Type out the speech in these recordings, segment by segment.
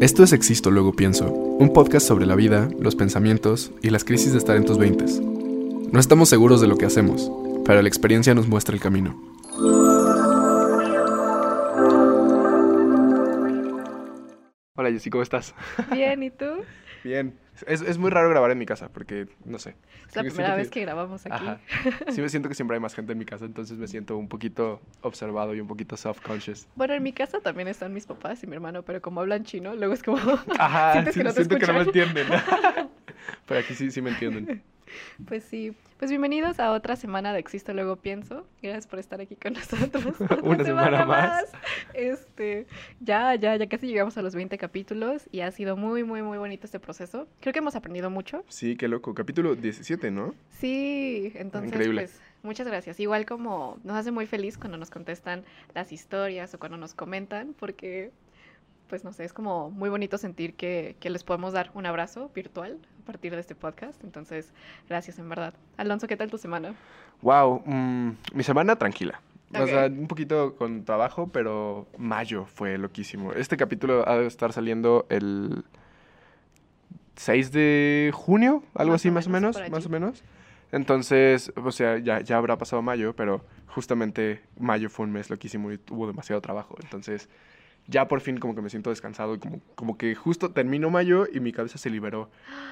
Esto es Existo, luego pienso, un podcast sobre la vida, los pensamientos y las crisis de estar en tus veintes. No estamos seguros de lo que hacemos, pero la experiencia nos muestra el camino. Hola Jessy, ¿cómo estás? Bien, ¿y tú? Bien. Es, es muy raro grabar en mi casa porque, no sé. Es la primera que- vez que grabamos aquí. Ajá. Sí me siento que siempre hay más gente en mi casa, entonces me siento un poquito observado y un poquito self-conscious. Bueno, en mi casa también están mis papás y mi hermano, pero como hablan chino, luego es como... Ajá, Sientes que no te siento que no me escuchan. entienden. Pero aquí sí, sí me entienden. Pues sí. Pues bienvenidos a otra semana de Existo Luego Pienso. Gracias por estar aquí con nosotros. Una semana más. Este, ya, ya, ya casi llegamos a los 20 capítulos y ha sido muy, muy, muy bonito este proceso. Creo que hemos aprendido mucho. Sí, qué loco. Capítulo 17, ¿no? Sí, entonces Increíble. pues muchas gracias. Igual como nos hace muy feliz cuando nos contestan las historias o cuando nos comentan, porque pues no sé, es como muy bonito sentir que, que les podemos dar un abrazo virtual a partir de este podcast. Entonces, gracias en verdad. Alonso, ¿qué tal tu semana? Wow, mm, mi semana tranquila. O sea, un poquito con trabajo, pero mayo fue loquísimo. Este capítulo ha de estar saliendo el 6 de junio, algo Más así más o menos, más o menos. Entonces, o sea, ya, ya habrá pasado mayo, pero justamente mayo fue un mes loquísimo y hubo demasiado trabajo. Entonces, ya por fin como que me siento descansado y como, como que justo terminó mayo y mi cabeza se liberó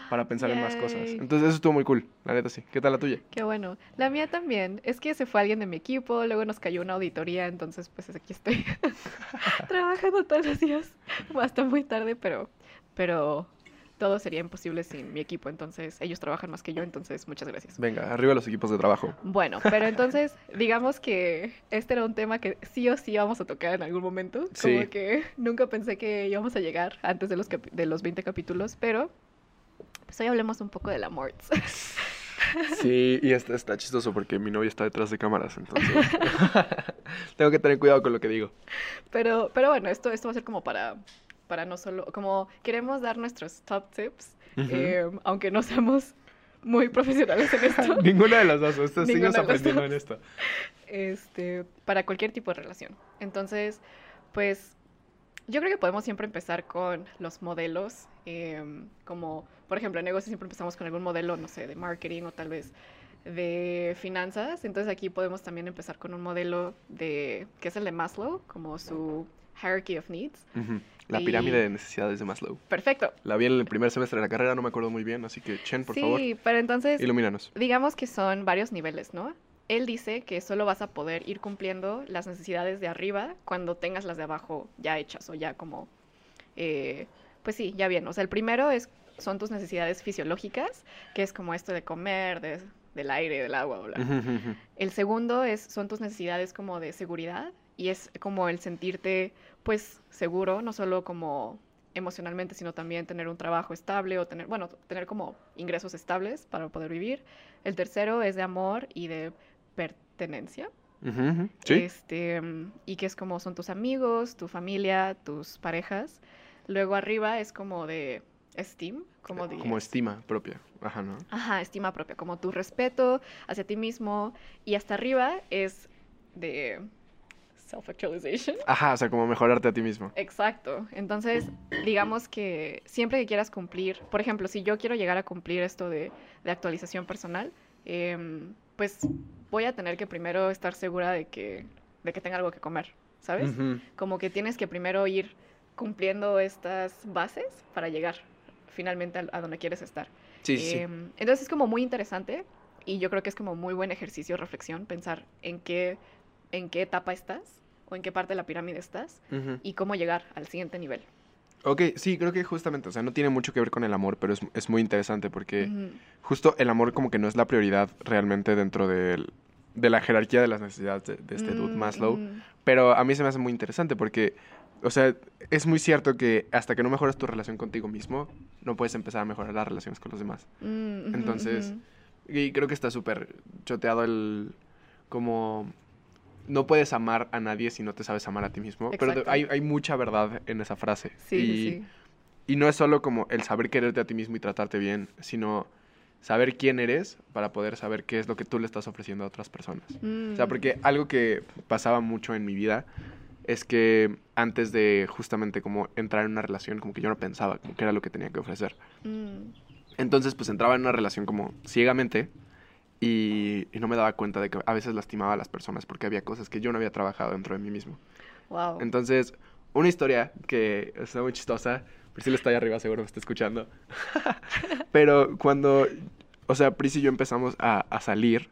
para pensar en más cosas. Entonces, eso estuvo muy cool, la neta sí. ¿Qué tal la tuya? Qué bueno. La mía también. Es que se fue alguien de mi equipo, luego nos cayó una auditoría, entonces pues aquí estoy trabajando todos los días hasta muy tarde, pero, pero todo sería imposible sin mi equipo, entonces ellos trabajan más que yo, entonces muchas gracias. Venga, arriba los equipos de trabajo. Bueno, pero entonces digamos que este era un tema que sí o sí íbamos a tocar en algún momento, como Sí. que nunca pensé que íbamos a llegar antes de los, de los 20 capítulos, pero pues hoy hablemos un poco del amor. Sí, y está, está chistoso porque mi novia está detrás de cámaras, entonces tengo que tener cuidado con lo que digo. Pero, pero bueno, esto, esto va a ser como para, para no solo, como queremos dar nuestros top tips, eh, aunque no seamos muy profesionales en esto, Ninguna de las dos, de las aprendiendo en esto. este, para cualquier tipo de relación. Entonces, pues yo creo que podemos siempre empezar con los modelos, em, como por ejemplo en negocios siempre empezamos con algún modelo, no sé, de marketing o tal vez de finanzas. Entonces aquí podemos también empezar con un modelo de, que es el de Maslow, como su hierarchy of needs. La Y- pirámide de necesidades de Maslow. Perfecto. La vi en el primer semestre de la carrera, no me acuerdo muy bien, así que Chen, por sí, favor, pero entonces, ilumínanos. digamos que son varios niveles, ¿no? Él dice que solo vas a poder ir cumpliendo las necesidades de arriba cuando tengas las de abajo ya hechas o ya como, eh, pues sí, ya bien. O sea, el primero es, son tus necesidades fisiológicas, que es como esto de comer, de- del aire, del agua, bla. El segundo es, son tus necesidades como de seguridad y es como el sentirte pues seguro, no solo como emocionalmente, sino también tener un trabajo estable o tener, bueno, tener como ingresos estables para poder vivir. El tercero es de amor y de pertenencia. Ujú, ujú. Sí, Este, mm, y que es como son tus amigos, tu familia, tus parejas. Luego arriba es como de esteem, como de como estima propia. Ajá, ¿no? Ajá, estima propia, como tu respeto hacia ti mismo. Y hasta arriba es de self-actualization. Ajá, o sea, como mejorarte a ti mismo. Exacto. Entonces, digamos que siempre que quieras cumplir, por ejemplo, si yo quiero llegar a cumplir esto de, de actualización personal, em, pues voy a tener que primero estar segura de que, de que tenga algo que comer, ¿sabes? Como que tienes que primero ir cumpliendo estas bases para llegar finalmente a, a donde quieres estar. Sí, sí, sí. Em, entonces es como muy interesante y yo creo que es como muy buen ejercicio reflexión pensar en qué, en qué etapa estás o en qué parte de la pirámide estás Ujú. y cómo llegar al siguiente nivel. Ok, sí, creo que justamente, o sea, no tiene mucho que ver con el amor, pero es, es muy interesante porque Ujú, justo el amor como que no es la prioridad realmente dentro del- de la jerarquía de las necesidades de, de este dude mm, Maslow. ujú, Pero a mí se me hace muy interesante porque, o sea, es muy cierto que hasta que no mejoras tu relación contigo mismo, no puedes empezar a mejorar las relaciones con los demás. mm, ujú, Entonces, ujú. Y creo que está súper choteado el, como, no puedes amar a nadie si no te sabes amar a ti mismo. Pero hay, hay mucha verdad en esa frase. Sí, y, sí, sí. y no es solo como el saber quererte a ti mismo y tratarte bien, sino saber quién eres para poder saber qué es lo que tú le estás ofreciendo a otras personas. O sea, Mm, porque algo que pasaba mucho en mi vida es que antes de justamente como entrar en una relación, como que yo no pensaba como que era lo que tenía que ofrecer. Mm, Entonces, pues entraba en una relación como ciegamente y, y no me daba cuenta de que a veces lastimaba a las personas porque había cosas que yo no había trabajado dentro de mí mismo. wow. Entonces, una historia que está muy chistosa, Priscila está ahí arriba, seguro me está escuchando. Pero cuando, o sea, Pris y yo empezamos a, a salir,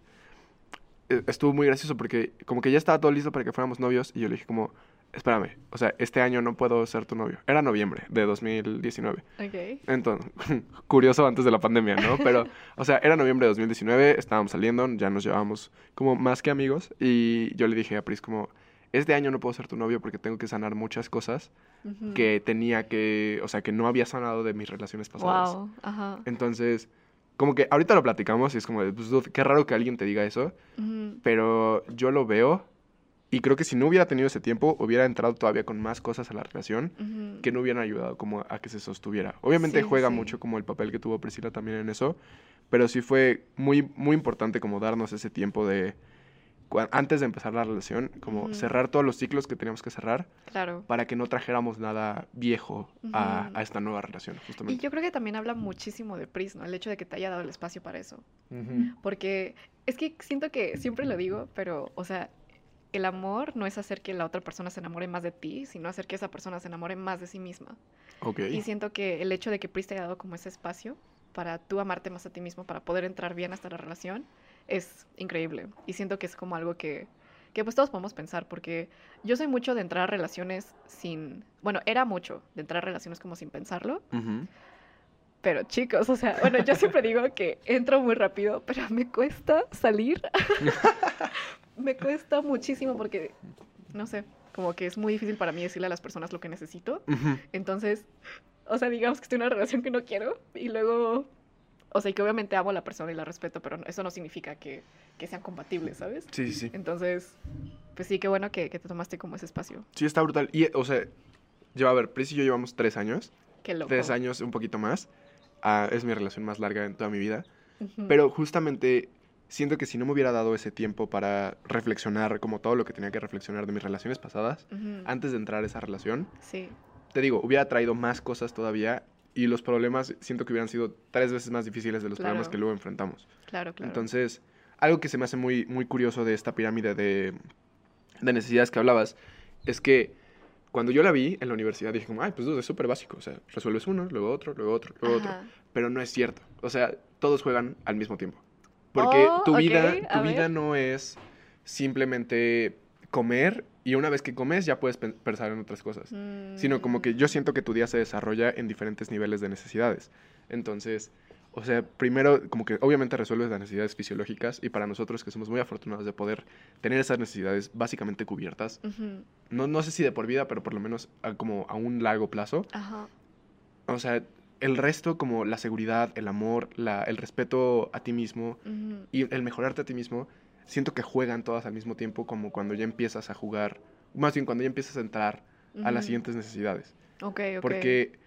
eh, estuvo muy gracioso porque como que ya estaba todo listo para que fuéramos novios y yo le dije como, espérame, o sea, este año no puedo ser tu novio. Era noviembre de 2019. Ok. Entonces, curioso antes de la pandemia, ¿no? Pero, o sea, era noviembre de 2019, estábamos saliendo, ya nos llevábamos como más que amigos y yo le dije a Pris como, este año no puedo ser tu novio porque tengo que sanar muchas cosas que tenía que, o sea, que no había sanado de mis relaciones pasadas. Wow. Ajá. Entonces, como que ahorita lo platicamos y es como, pues, qué raro que alguien te diga eso, Ujú. pero yo lo veo y creo que si no hubiera tenido ese tiempo, hubiera entrado todavía con más cosas a la relación que no hubieran ayudado como a que se sostuviera. Obviamente Sí, juega sí. mucho como el papel que tuvo Priscila también en eso, pero sí fue muy, muy importante como darnos ese tiempo de, antes de empezar la relación, como cerrar todos los ciclos que teníamos que cerrar Claro. para que no trajéramos nada viejo a, esta nueva relación, Y yo creo que también habla muchísimo de Pris, ¿no? El hecho de que te haya dado el espacio para eso. Porque es que siento que siempre lo digo, pero, o sea, el amor no es hacer que la otra persona se enamore más de ti, sino hacer que esa persona se enamore más de sí misma. Ok. Y siento que el hecho de que Pris te haya dado como ese espacio para tú amarte más a ti mismo, para poder entrar bien hasta la relación, es increíble. Y siento que es como algo que, que pues todos podemos pensar, porque yo soy mucho de entrar a relaciones sin, bueno, era mucho de entrar a relaciones como sin pensarlo, pero chicos, o sea, bueno, yo siempre digo que entro muy rápido, pero me cuesta salir. me cuesta muchísimo porque, no sé, como que es muy difícil para mí decirle a las personas lo que necesito. Entonces, o sea, digamos que estoy en una relación que no quiero y luego, o sea, y que obviamente amo a la persona y la respeto, pero eso no significa que, que sean compatibles, ¿sabes? Sí, sí. Entonces, pues sí, qué bueno que, que te tomaste como ese espacio. Sí, está brutal. Y, o sea, lleva, a ver, Pris y yo llevamos tres años, Qué loco. tres años, un poquito más. Ah, es mi relación más larga en toda mi vida. Pero justamente siento que si no me hubiera dado ese tiempo para reflexionar como todo lo que tenía que reflexionar de mis relaciones pasadas, antes de entrar a esa relación, Sí, te digo, hubiera traído más cosas todavía y los problemas siento que hubieran sido tres veces más difíciles de los problemas que luego enfrentamos. claro, claro. Entonces, algo que se me hace muy, muy curioso de esta pirámide de, de necesidades que hablabas es que cuando yo la vi en la universidad dije como, ay, pues es súper básico. O sea, resuelves uno, luego otro, luego otro, luego otro. Pero no es cierto. O sea, todos juegan al mismo tiempo. Porque Oh, tu vida, tu vida ver. no es simplemente comer y una vez que comes ya puedes pen- pensar en otras cosas. Sino como que yo siento que tu día se desarrolla en diferentes niveles de necesidades. Entonces, o sea, primero como que obviamente resuelves las necesidades fisiológicas y para nosotros que somos muy afortunados de poder tener esas necesidades básicamente cubiertas, Mm, no, no sé si de por vida, pero por lo menos a, como a un largo plazo, Ajá. o sea, el resto como la seguridad, el amor, la, el respeto a ti mismo y el mejorarte a ti mismo, siento que juegan todas al mismo tiempo como cuando ya empiezas a jugar, más bien cuando ya empiezas a entrar a las siguientes necesidades. Ok, ok. Porque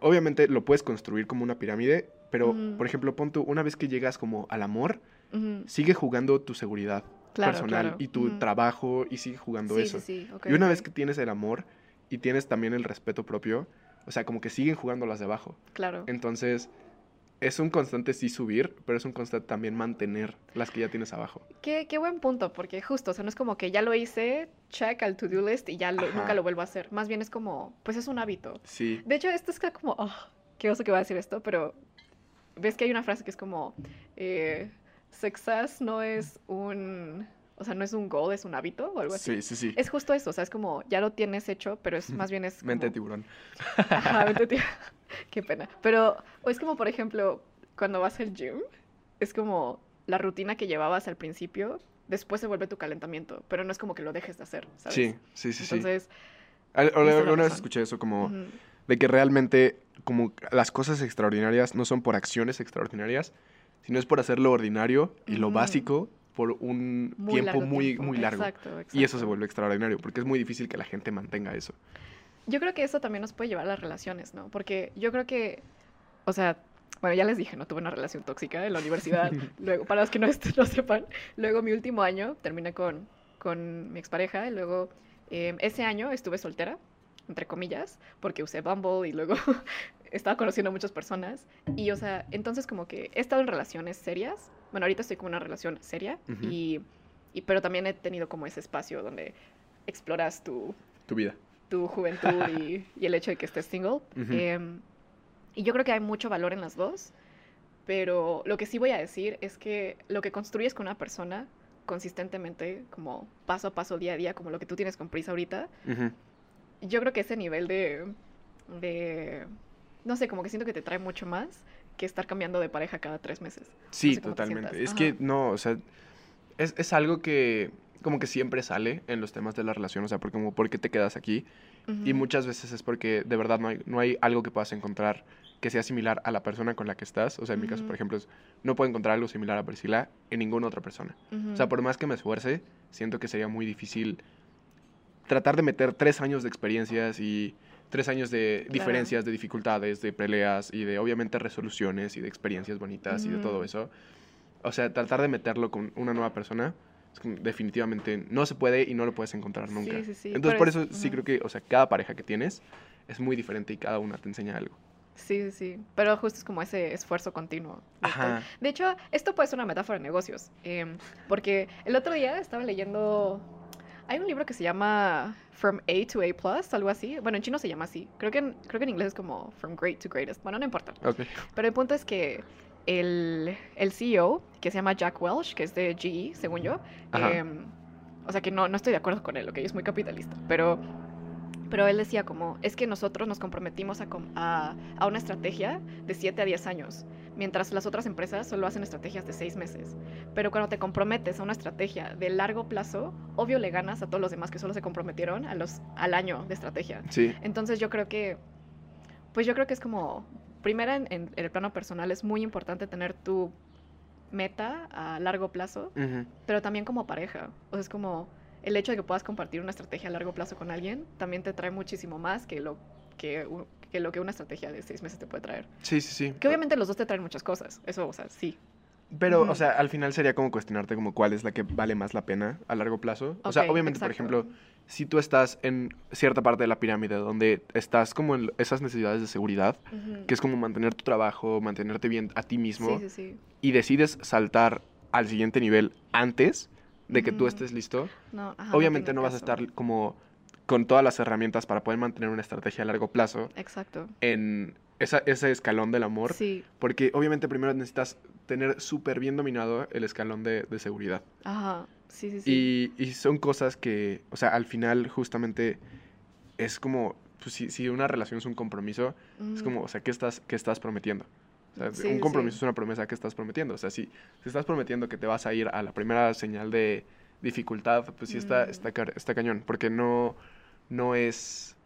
obviamente lo puedes construir como una pirámide, pero por ejemplo, pon tú, una vez que llegas como al amor, sigue jugando tu seguridad Claro, personal claro. y tu trabajo y sigue jugando Sí, eso. sí, sí, y una vez que tienes el amor y tienes también el respeto propio, o sea, como que siguen jugando las de abajo. Claro. Entonces, es un constante sí subir, pero es un constante también mantener las que ya tienes abajo. Qué, qué buen punto, porque justo, o sea, no es como que ya lo hice, check al to-do list y ya lo- nunca lo vuelvo a hacer. Más bien es como, pues es un hábito. Sí. De hecho, esto es como, ah, qué oso que va a decir esto, pero ves que hay una frase que es como, eh, success no es un, o sea, no es un goal, es un hábito o algo así. Sí, sí, sí. Es justo eso, o sea, es como, ya lo tienes hecho, pero es más bien es Mente de tiburón. Ajá, mente de tiburón. Qué pena. Pero o es como, por ejemplo, cuando vas al gym, es como la rutina que llevabas al principio, después se vuelve tu calentamiento, pero no es como que lo dejes de hacer, ¿sabes? Sí, sí, sí, sí. Entonces, la Alguna vez escuché eso como de que realmente como las cosas extraordinarias no son por acciones extraordinarias, sino es por hacer lo ordinario y lo básico por un muy tiempo muy, tiempo. muy largo. Exacto, Y eso se exacto. vuelve extraordinario, porque es muy difícil que la gente mantenga eso. Yo creo que eso también nos puede llevar a las relaciones, ¿no? Porque yo creo que, o sea, bueno, ya les dije, no tuve una relación tóxica en la universidad. luego, para los que no, no sepan, luego mi último año terminé con, con mi expareja y luego Em, ese año estuve soltera, entre comillas, porque usé Bumble y luego estaba conociendo a muchas personas. Y, o sea, entonces como que he estado en relaciones serias. Bueno, ahorita estoy con una relación seria, Ujú. y, y- pero también he tenido como ese espacio donde exploras tu, Tu vida. tu juventud y, y el hecho de que estés single. Ujú. Em, y yo creo que hay mucho valor en las dos, pero lo que sí voy a decir es que lo que construyes con una persona consistentemente, como paso a paso, día a día, como lo que tú tienes con prisa ahorita, Ujú. yo creo que ese nivel de, de, no sé, como que siento que te trae mucho más que estar cambiando de pareja cada tres meses. Sí, sé totalmente. Es que no, o sea, es, es algo que como que siempre sale en los temas de la relación, o sea, porque como, ¿por qué te quedas aquí? Y muchas veces es porque de verdad no hay, no hay algo que puedas encontrar que sea similar a la persona con la que estás. O sea, en mi caso, por ejemplo, es- no puedo encontrar algo similar a Priscila en ninguna otra persona. O sea, por más que me esfuerce, siento que sería muy difícil tratar de meter tres años de experiencias y tres años de Claro. diferencias, de dificultades, de peleas y de obviamente resoluciones y de experiencias bonitas y de todo eso. O sea, tratar de meterlo con una nueva persona definitivamente no se puede y no lo puedes encontrar nunca. Sí, sí, sí, Entonces, por es- eso sí creo que, o sea, cada pareja que tienes es muy diferente y cada una te enseña algo. Sí, sí, sí. Pero justo es como ese esfuerzo continuo. de Ajá. De hecho, esto puede ser una metáfora de negocios. em, porque el otro día estaba leyendo. Hay un libro que se llama From A to A Plus, algo así. Bueno, en chino se llama así. Creo que en, creo que en inglés es como From Great to Greatest. Bueno, no importa. Ok. Pero el punto es que el, el CEO, que se llama Jack Welch, que es de GE, según yo, em, o sea que no, no estoy de acuerdo con él, ok, es muy capitalista, pero, pero él decía como, es que nosotros nos comprometimos a, a, a una estrategia de 7 a 10 años, mientras las otras empresas solo hacen estrategias de 6 meses. Pero cuando te comprometes a una estrategia de largo plazo, obvio le ganas a todos los demás que solo se comprometieron a los, al año de estrategia. Sí. Entonces yo creo que, pues yo creo que es como, primera en, en el plano personal es muy importante tener tu meta a largo plazo, pero también como pareja. O sea, es como el hecho de que puedas compartir una estrategia a largo plazo con alguien también te trae muchísimo más que lo que, que lo que una estrategia de seis meses te puede traer. Sí, sí, sí. Que obviamente los dos te traen muchas cosas, eso, o sea, sí. Pero, o sea, al final sería como cuestionarte como cuál es la que vale más la pena a largo plazo. O sea, obviamente, por ejemplo, si tú estás en cierta parte de la pirámide donde estás como en esas necesidades de seguridad, que es como mantener tu trabajo, mantenerte bien a ti mismo, Sí, sí, sí. y decides saltar al siguiente nivel antes de que tú estés listo, No, ajá, obviamente no vas a estar como con todas las herramientas para poder mantener una estrategia a largo plazo Exacto. en esa- ese escalón del amor. Sí, Porque obviamente primero necesitas tener súper bien dominado el escalón de, de seguridad. ajá, sí, sí, sí. Y, y son cosas que, o sea, al final justamente es como, pues si, si una relación es un compromiso, es como, o sea, ¿qué estás, qué estás prometiendo? O sea, Sí, un compromiso sí. es una promesa que estás prometiendo. O sea, si, si estás prometiendo que te vas a ir a la primera señal de dificultad, pues sí está, Mm. está cañón. Porque no, no es...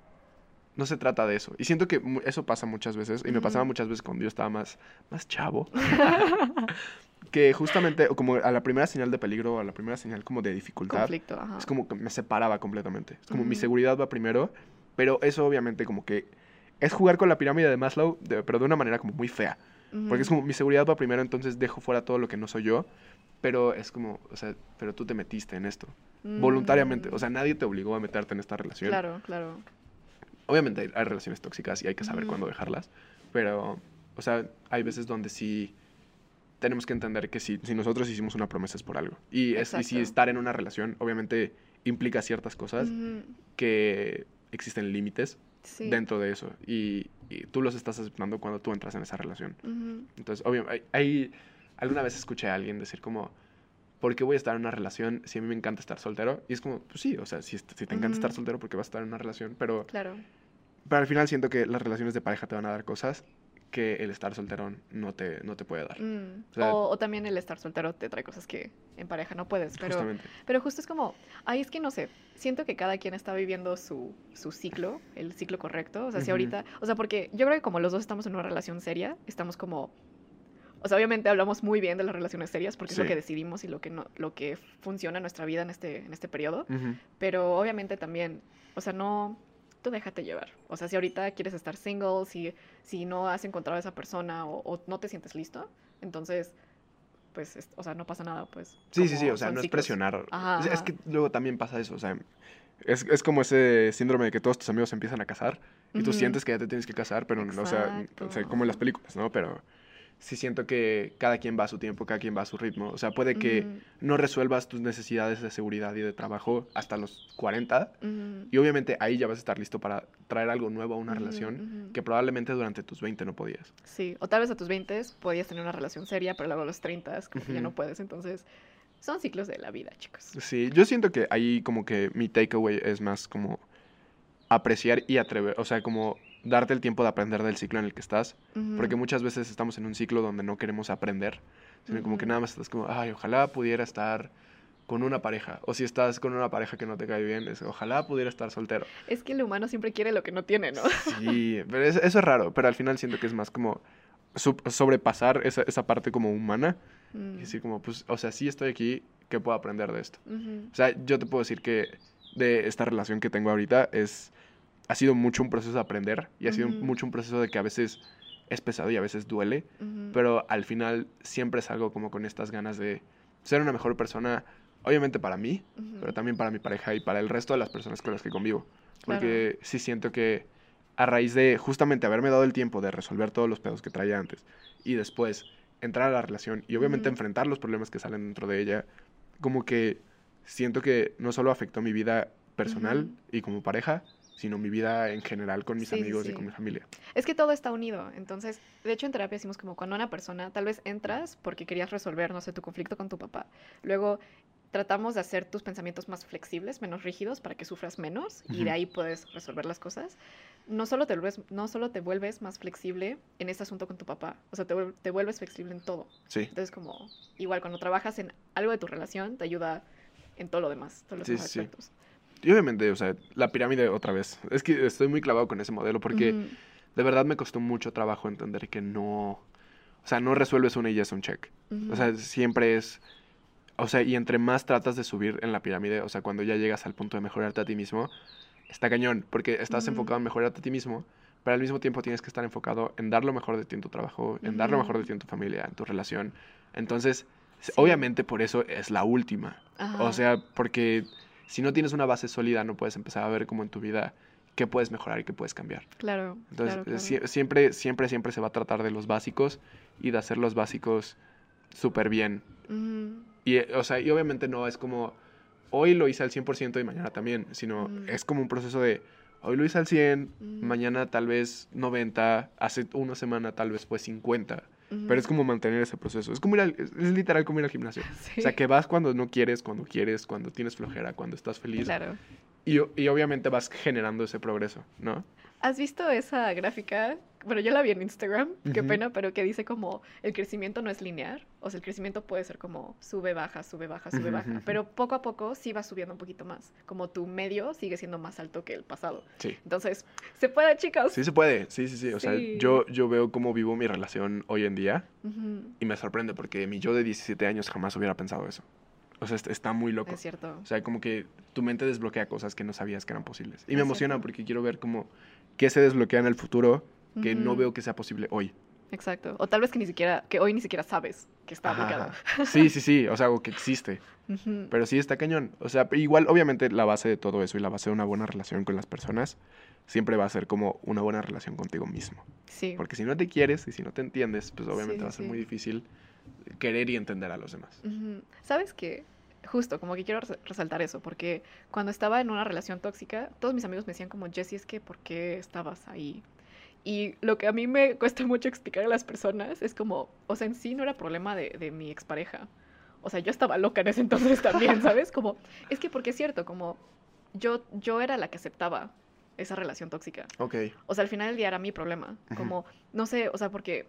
No se trata de eso. Y siento que eso pasa muchas veces. Y me pasaba muchas veces cuando yo estaba más, más chavo. que justamente, o como a la primera señal de peligro, a la primera señal como de dificultad, Conflicto, ajá. es como que me separaba completamente. Es como mi Ujú. seguridad va primero, pero eso obviamente como que es jugar con la pirámide de Maslow, de- pero de una manera como muy fea. Porque es como mi seguridad va primero, entonces dejo fuera todo lo que no soy yo, pero es como, o sea, pero tú te metiste en esto, voluntariamente. O Mm, sea, nadie te obligó a meterte en esta relación. Claro, claro. Obviamente hay, hay relaciones tóxicas y hay que saber cuándo dejarlas, pero, o sea, hay veces donde sí tenemos que entender que si, si nosotros hicimos una promesa es por algo. Y, es, y si estar en una relación, obviamente implica ciertas cosas que existen límites Sí. dentro de eso y, y tú los estás aceptando cuando tú entras en esa relación. Entonces, obviamente, hay, alguna vez escuché a alguien decir como, ¿por qué voy a estar en una relación si a mí me encanta estar soltero? Y es como, pues sí, o sea, si, te encanta estar soltero, porque vas a estar en una relación? Pero, Claro. pero al final siento que las relaciones de pareja te van a dar cosas que el estar soltero no te, no te puede dar. Mm, O sea- o, o también el estar soltero te trae cosas que en pareja no puedes. Pero, Justamente. pero justo es como, ay, es que no sé, siento que cada quien está viviendo su, su ciclo, el ciclo correcto. O sea, si ahorita, o sea, porque yo creo que como los dos estamos en una relación seria, estamos como, o sea, obviamente hablamos muy bien de las relaciones serias porque es lo que decidimos y lo que, no, lo que funciona en nuestra vida en este, en este periodo. Pero obviamente también, o sea, no, tú déjate llevar. O sea, si ahorita quieres estar single, si, si no has encontrado a esa persona o, o no te sientes listo, entonces, pues, es- o sea, no pasa nada, pues. Sí, sí, sí, o sea, no es ciclos. presionar. Ajá, O sea, es que luego también pasa eso, o sea, Es, es como ese síndrome de que todos tus amigos se empiezan a casar y tú sientes que ya te tienes que casar, pero no, o sea, o sea, como en las películas, ¿no? Pero sí siento que cada quien va a su tiempo, cada quien va a su ritmo. O sea, puede que no resuelvas tus necesidades de seguridad y de trabajo hasta los 40 ujú, y obviamente ahí ya vas a estar listo para traer algo nuevo a una relación que probablemente durante tus 20 no podías. Sí, o tal vez a tus 20 podías tener una relación seria, pero luego a los 30 como que ya no puedes. Entonces, son ciclos de la vida, chicos. Sí, yo siento que ahí como que mi takeaway es más como apreciar y atrever, o sea, como darte el tiempo de aprender del ciclo en el que estás, porque muchas veces estamos en un ciclo donde no queremos aprender, sino como que nada más estás como, ay, ojalá pudiera estar con una pareja, o si estás con una pareja que no te cae bien, es, ojalá pudiera estar soltero. Es que el humano siempre quiere lo que no tiene, ¿no? Sí, pero es- eso es raro, pero al final siento que es más como sobrepasar esa, esa parte como humana y Mm, decir como, pues, o sea, sí estoy aquí, ¿qué puedo aprender de esto? O sea, yo te puedo decir que de esta relación que tengo ahorita es ha sido mucho un proceso de aprender y ha sido mucho un proceso de que a veces es pesado y a veces duele, pero al final siempre salgo como con estas ganas de ser una mejor persona, obviamente para mí, pero también para mi pareja y para el resto de las personas con las que convivo. Claro. Porque sí siento que a raíz de justamente haberme dado el tiempo de resolver todos los pedos que traía antes y después entrar a la relación y obviamente enfrentar los problemas que salen dentro de ella, como que siento que no solo afectó mi vida personal y como pareja, sino mi vida en general con mis Sí, amigos sí. y con mi familia. Es que todo está unido. Entonces, de hecho, en terapia decimos como cuando una persona, tal vez entras porque querías resolver, no sé, tu conflicto con tu papá. Luego tratamos de hacer tus pensamientos más flexibles, menos rígidos, para que sufras menos y de ahí puedes resolver las cosas. No solo, te vuelves, no solo te vuelves más flexible en este asunto con tu papá, o sea, te, te vuelves flexible en todo. Sí, Entonces, como igual cuando trabajas en algo de tu relación, te ayuda en todo lo demás, todos los Sí, demás sí, sí. Y obviamente, o sea, la pirámide otra vez. Es que estoy muy clavado con ese modelo porque de verdad me costó mucho trabajo entender que no, o sea, no resuelves una y ya es un check. O sea, siempre es. O sea, y entre más tratas de subir en la pirámide, o sea, cuando ya llegas al punto de mejorarte a ti mismo, está cañón, porque estás enfocado en mejorarte a ti mismo, pero al mismo tiempo tienes que estar enfocado en dar lo mejor de ti en tu trabajo, en dar lo mejor de ti en tu familia, en tu relación. Entonces, Sí. obviamente por eso es la última. O Ajá. sea, porque si no tienes una base sólida, no puedes empezar a ver como en tu vida qué puedes mejorar y qué puedes cambiar. Claro. Entonces, claro, claro. sie- siempre, siempre, siempre se va a tratar de los básicos y de hacer los básicos súper bien. Y, eh, o sea, y obviamente no es como, hoy lo hice al 100% y mañana también, sino es como un proceso de, hoy lo hice al 100, Mm. mañana tal vez 90, hace una semana tal vez fue 50. Pero es como mantener ese proceso. Es como ir al- es, es literal como ir al gimnasio. Sí. O sea, que vas cuando no quieres, cuando quieres, cuando tienes flojera, cuando estás feliz. Claro. Y obviamente vas generando ese progreso, ¿no? ¿Has visto esa gráfica? Bueno, yo la vi en Instagram, qué pena, pero que dice como el crecimiento no es lineal. O sea, el crecimiento puede ser como sube, baja, sube, baja, sube, baja. Pero poco a poco sí va subiendo un poquito más. Como tu medio sigue siendo más alto que el pasado. Sí. Entonces, se puede, chicos. Sí se puede, sí, sí, sí. O sea, yo, yo veo cómo vivo mi relación hoy en día y me sorprende porque mi yo de 17 años jamás hubiera pensado eso. O sea, est- está muy loco. Es cierto. O sea, como que tu mente desbloquea cosas que no sabías que eran posibles. Y Es me emociona cierto. porque quiero ver cómo qué se desbloquea en el futuro que no veo que sea posible hoy. Exacto. O tal vez que ni siquiera, que hoy ni siquiera sabes que está ajá. Sí, sí, sí. O sea, algo que existe. Pero sí está cañón. O sea, igual, obviamente, la base de todo eso y la base de una buena relación con las personas siempre va a ser como una buena relación contigo mismo. Sí. Porque si no te quieres y si no te entiendes, pues obviamente Sí, va a ser sí. muy difícil querer y entender a los demás. ¿Sabes qué? Justo, como que quiero res- resaltar eso, porque cuando estaba en una relación tóxica, todos mis amigos me decían como, Jessie, es que, ¿por qué estabas ahí? Y lo que a mí me cuesta mucho explicar a las personas es como, o sea, en sí no era problema de, de mi expareja. O sea, yo estaba loca en ese entonces también, ¿sabes? Como, es que porque es cierto, como yo, yo era la que aceptaba esa relación tóxica. Ok. O sea, al final del día era mi problema. Como, no sé, o sea, porque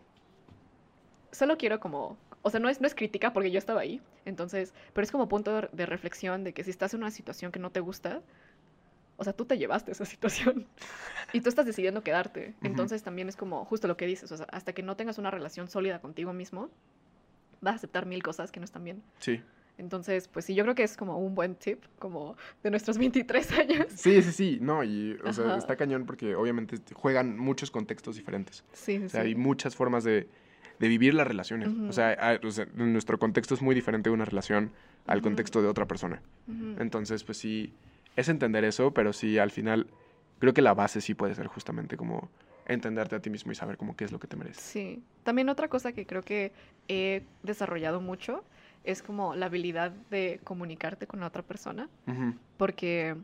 solo quiero como, o sea, no es, no es crítica porque yo estaba ahí, entonces, pero es como punto de, reflexión de que si estás en una situación que no te gusta, o sea, tú te llevaste esa situación y tú estás decidiendo quedarte. Entonces también es como justo lo que dices, o sea, hasta que no tengas una relación sólida contigo mismo, vas a aceptar mil cosas que no están bien. Sí. Entonces, pues sí, yo creo que es como un buen tip, como de nuestros 23 años. Sí, sí, sí. No, y o sea, Ajá. está cañón porque obviamente juegan muchos contextos diferentes. Sí, sí, O sea, sí. hay muchas formas de, de vivir las relaciones. O, sea, hay- o sea, nuestro contexto es muy diferente de una relación al contexto de otra persona. Entonces, pues sí, es entender eso, pero sí, al final, creo que la base sí puede ser justamente como entenderte a ti mismo y saber como qué es lo que te mereces. Sí. También otra cosa que creo que he desarrollado mucho es como la habilidad de comunicarte con la otra persona. Porque,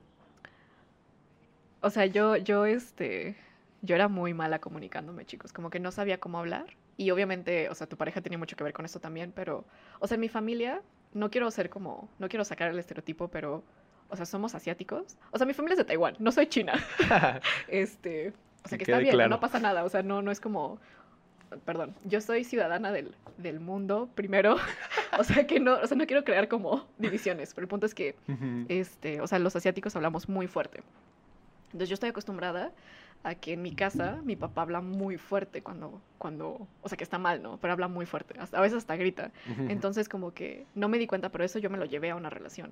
o sea, yo, yo, este, yo era muy mala comunicándome, chicos. Como que no sabía cómo hablar. Y obviamente, o sea, tu pareja tenía mucho que ver con eso también, pero, o sea, en mi familia, no quiero ser como, no quiero sacar el estereotipo, pero, o sea, somos asiáticos. O sea, mi familia es de Taiwán, no soy china. Este, o sea, Que que está bien, claro. no pasa nada. O sea, no, no es como, perdón, yo soy ciudadana del, del mundo primero. o sea, que no, o sea, no quiero crear como divisiones, pero el punto es que Ujú. este, o sea, los asiáticos hablamos muy fuerte. Entonces yo estoy acostumbrada a que en mi casa mi papá habla muy fuerte cuando, cuando, o sea, que está mal, ¿no? Pero habla muy fuerte, hasta- a veces hasta grita. Entonces como que no me di cuenta, pero eso yo me lo llevé a una relación.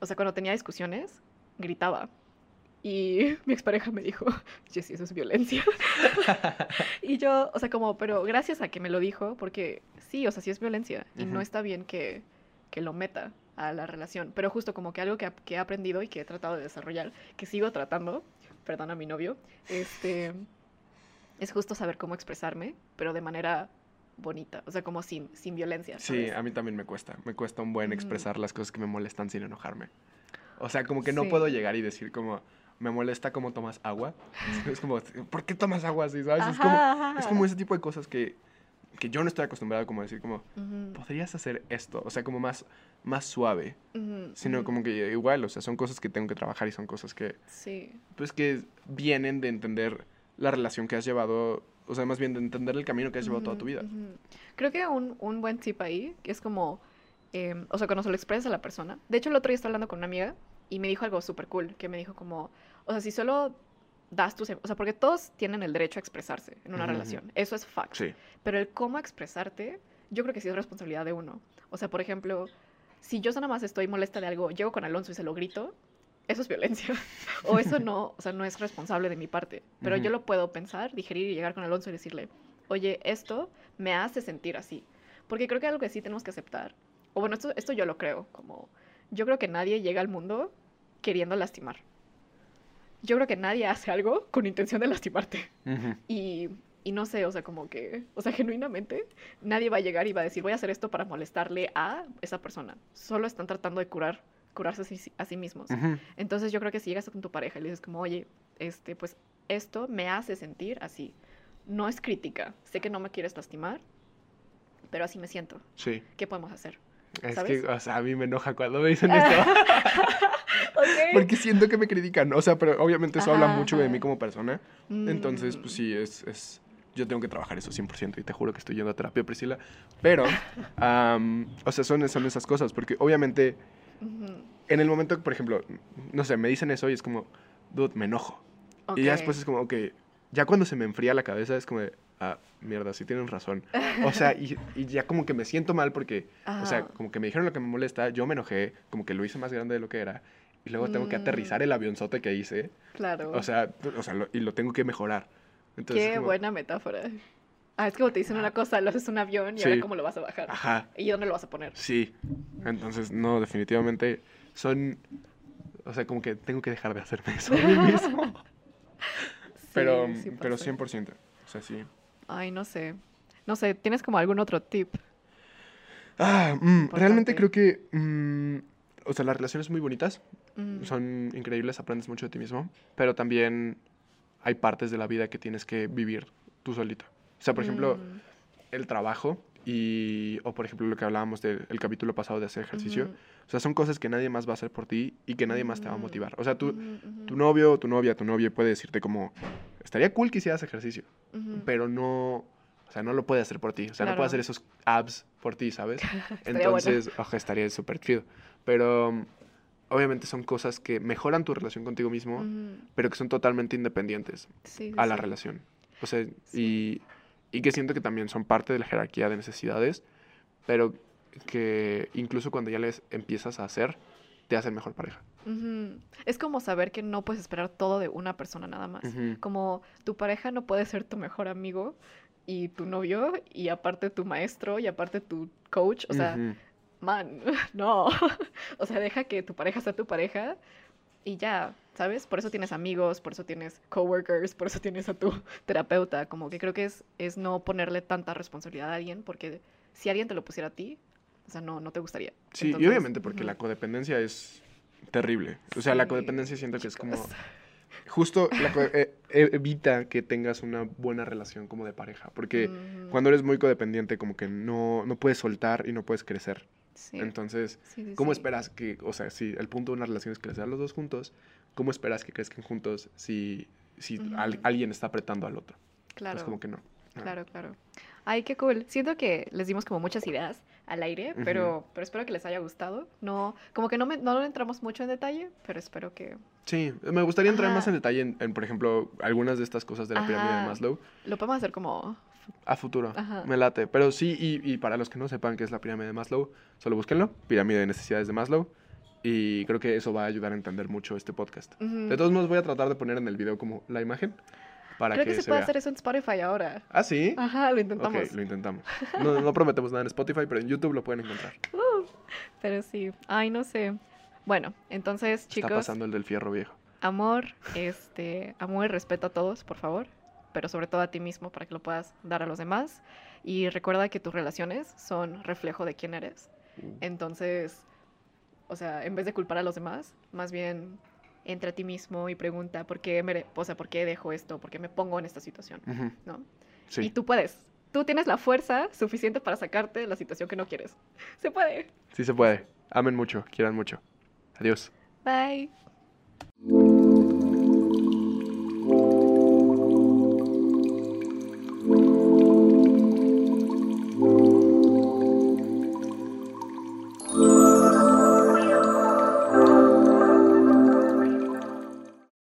O sea, cuando tenía discusiones, gritaba. Y mi expareja me dijo, Jessy, eso es violencia. y yo, o sea, como, pero gracias a que me lo dijo, porque sí, o sea, sí es violencia. Y no Ujú. está bien que, que lo meta a la relación. Pero justo como que algo que, que he aprendido y que he tratado de desarrollar, que sigo tratando, perdón a mi novio, este, es justo saber cómo expresarme, pero de manera bonita, o sea, como sin, sin violencia. Sí, a mí también me cuesta. Me cuesta un buen Ujú. expresar las cosas que me molestan sin enojarme. O sea, como que no Sí. puedo llegar y decir como, me molesta cómo tomas agua. Es como, ¿por qué tomas agua así? ¿Sabes? es, como, es como ese tipo de cosas que, que yo no estoy acostumbrado como a decir como, podrías hacer esto. O sea, como más, más suave. Sino como que igual, o sea, son cosas que tengo que trabajar y son cosas que, Sí, pues que vienen de entender la relación que has llevado, o sea, más bien de entender el camino que has llevado toda tu vida. Creo que un, un buen tip ahí que es como, em, o sea, cuando se lo expresas a la persona. De hecho, el otro día estaba hablando con una amiga y me dijo algo súper cool, que me dijo como, o sea, si solo das tus, o sea, porque todos tienen el derecho a expresarse en una relación, eso es fact. Sí. Pero el cómo expresarte, yo creo que sí es responsabilidad de uno. O sea, por ejemplo, si yo nada más estoy molesta de algo, llego con Alonso y se lo grito, eso es violencia. o eso no, o sea, no es responsable de mi parte. Pero yo lo puedo pensar, digerir y llegar con Alonso y decirle, oye, esto me hace sentir así. Porque creo que algo que sí tenemos que aceptar, o bueno, esto, esto yo lo creo, como yo creo que nadie llega al mundo queriendo lastimar. Yo creo que nadie hace algo con intención de lastimarte. Ujú. Y, y no sé, o sea, como que, o sea, genuinamente, nadie va a llegar y va a decir, voy a hacer esto para molestarle a esa persona. Solo están tratando de curar, curarse a sí, a sí mismos. Entonces yo creo que si llegas con tu pareja y le dices como, oye, este, pues esto me hace sentir así. No es crítica, sé que no me quieres lastimar, pero así me siento. Sí. ¿Qué podemos hacer? Es ¿Sabes? que, o sea, a mí me enoja cuando me dicen esto. Porque siento que me critican. O sea, pero obviamente eso habla Ajá, mucho de ajá. mí como persona. Entonces, Mm, pues sí, es, es... Yo tengo que trabajar eso 100% y te juro que estoy yendo a terapia, Priscila. Pero, am, o sea, son, son esas cosas. Porque obviamente, ujú, en el momento, por ejemplo, no sé, me dicen eso y es como, dude, me enojo. Y ya después es como, ok, ya cuando se me enfría la cabeza es como de, ah, mierda, sí tienen razón. O sea, y, y ya como que me siento mal porque, o sea, como que me dijeron lo que me molesta, yo me enojé, como que lo hice más grande de lo que era. Y luego tengo que Mm. aterrizar el avionzote que hice. Claro. O sea, o sea lo- y lo tengo que mejorar. Entonces, Qué como, buena metáfora. Ah, es como te dicen una cosa, lo haces un avión y Sí. ahora cómo lo vas a bajar. Ajá, ¿Y dónde lo vas a poner? sí. Entonces, no, definitivamente son... O sea, como que tengo que dejar de hacerme eso a mí mismo. pero, Sí, pero pasa. 100%. O sea, sí. Ay, no sé. No sé, ¿tienes como algún otro tip? Ah, mm, realmente creo que... mm, o sea, las relaciones muy bonitas Mm, son increíbles, aprendes mucho de ti mismo, pero también hay partes de la vida que tienes que vivir tú solito. O sea, por ejemplo, mm, el trabajo y, o por ejemplo, lo que hablábamos del el capítulo pasado de hacer ejercicio. O sea, son cosas que nadie más va a hacer por ti y que nadie más te va a ujú, motivar. O sea, ujú, tu novio, tu novia, tu novia puede decirte como, estaría cool que hicieras ejercicio, pero no, o sea, no lo puede hacer por ti. O sea, no Claro. puede hacer esos abs por ti, ¿sabes? Bueno. Entonces, ojo, estaría súper chido. Pero obviamente son cosas que mejoran tu relación contigo mismo, pero que son totalmente independientes sí, sí, a la relación. O sea, Sí. y, y que siento que también son parte de la jerarquía de necesidades, pero que incluso cuando ya les empiezas a hacer, te hacen mejor pareja. Es como saber que no puedes esperar todo de una persona nada más. Como tu pareja no puede ser tu mejor amigo y tu novio y aparte tu maestro y aparte tu coach. O sea. Man, no. o sea, deja que tu pareja sea tu pareja y ya, ¿sabes? Por eso tienes amigos, por eso tienes coworkers, por eso tienes a tu terapeuta. Como que creo que es, es no ponerle tanta responsabilidad a alguien, porque si alguien te lo pusiera a ti, o sea, no, no te gustaría. Sí, y obviamente porque la codependencia es terrible. O sea, la codependencia siento que es como... Justo la eh, eh, evita que tengas una buena relación como de pareja. Porque cuando eres muy codependiente como que no, no puedes soltar y no puedes crecer. Sí, Entonces, sí, sí, ¿cómo esperas que, o sea, si el punto de una relación es crecer los dos juntos, ¿cómo esperas que crezcan juntos si, si al- alguien está apretando al otro? Claro. Es como que no. Claro, claro. Ay, qué cool. Siento que les dimos como muchas ideas al aire, pero, pero espero que les haya gustado. No, como que no, me, no entramos mucho en detalle, pero espero que Sí, me gustaría entrar más en detalle en, en, por ejemplo, algunas de estas cosas de la pirámide de. Maslow lo podemos hacer como... a futuro. Ajá. Me late. Pero sí, y, y para los que no sepan qué es la pirámide de Maslow, solo búsquenlo, pirámide de necesidades de Maslow. Y creo que eso va a ayudar a entender mucho este podcast. De todos modos, voy a tratar de poner en el video como la imagen para Creo que, que, se, se puede vea. hacer eso en Spotify ahora. ¿Ah, sí? Ajá, lo Ok, intentamos. lo intentamos. No, no prometemos nada en Spotify, pero en YouTube lo pueden encontrar. Pero sí, ay, no sé. Bueno, entonces, Está chicos, pasando el del fierro viejo. amor, este, amor y respeto a todos, por favor, pero sobre todo a ti mismo para que lo puedas dar a los demás. Y recuerda que tus relaciones son reflejo de quién eres. Uh, Entonces, o sea, en vez de culpar a los demás, más bien entra a ti mismo y pregunta por qué, mere- o sea, por qué dejo esto, por qué me pongo en esta situación, ¿no? Sí. Y tú puedes. Tú tienes la fuerza suficiente para sacarte de la situación que no quieres. Se puede. Sí se puede. Amen mucho, quieran mucho. Adiós. Bye.